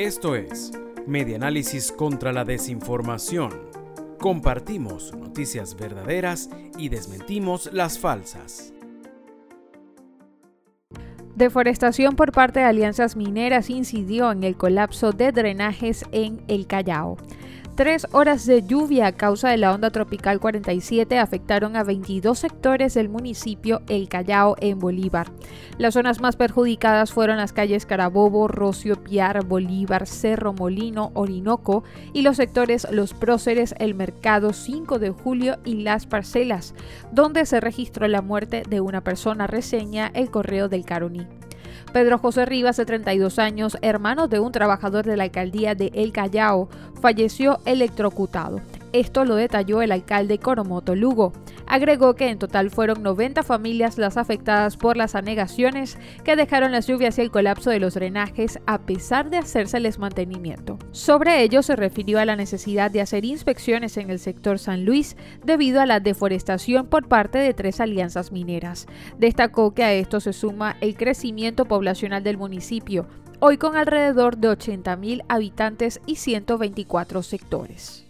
Esto es Medianálisis contra la Desinformación. Compartimos noticias verdaderas y desmentimos las falsas. Deforestación por parte de alianzas mineras incidió en el colapso de drenajes en el Callao. Tres horas de lluvia a causa de la onda tropical 47 afectaron a 22 sectores del municipio El Callao en Bolívar. Las zonas más perjudicadas fueron las calles Carabobo, Rocio, Piar, Bolívar, Cerro Molino, Orinoco y los sectores Los Próceres, El Mercado, 5 de Julio y Las Parcelas, donde se registró la muerte de una persona, reseña el Correo del Caroní. Pedro José Rivas, de 32 años, hermano de un trabajador de la alcaldía de El Callao, falleció electrocutado. Esto lo detalló el alcalde Coromoto Lugo. Agregó que en total fueron 90 familias las afectadas por las anegaciones que dejaron las lluvias y el colapso de los drenajes a pesar de hacérseles mantenimiento. Sobre ello se refirió a la necesidad de hacer inspecciones en el sector San Luis debido a la deforestación por parte de tres alianzas mineras. Destacó que a esto se suma el crecimiento poblacional del municipio, hoy con alrededor de 80.000 habitantes y 124 sectores.